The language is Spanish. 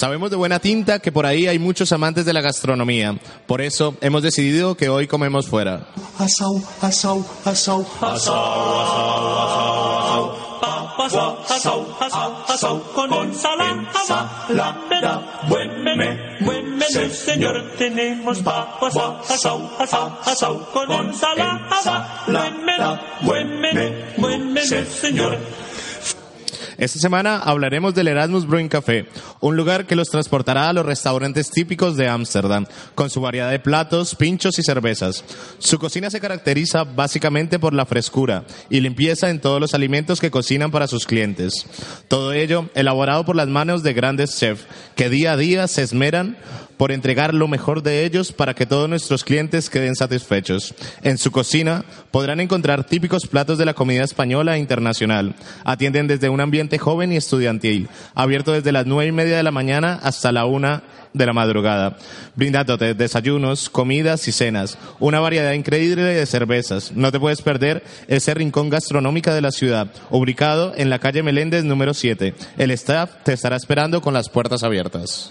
Sabemos de buena tinta que por ahí hay muchos amantes de la gastronomía. Por eso hemos decidido que hoy comemos fuera. Buen buen señor, buen menú, señor. Esta semana hablaremos del Erasmus Brewing Café, un lugar que los transportará a los restaurantes típicos de Ámsterdam, con su variedad de platos, pinchos y cervezas. Su cocina se caracteriza básicamente por la frescura y limpieza en todos los alimentos que cocinan para sus clientes. Todo ello elaborado por las manos de grandes chefs que día a día se esmeran por entregar lo mejor de ellos para que todos nuestros clientes queden satisfechos. En su cocina podrán encontrar típicos platos de la comida española e internacional. Atienden desde un ambiente joven y estudiantil, abierto desde las nueve y media de la mañana hasta la una de la madrugada, brindándote desayunos, comidas y cenas, una variedad increíble de cervezas. No te puedes perder ese rincón gastronómico de la ciudad, ubicado en la calle Meléndez número 7. El staff te estará esperando con las puertas abiertas.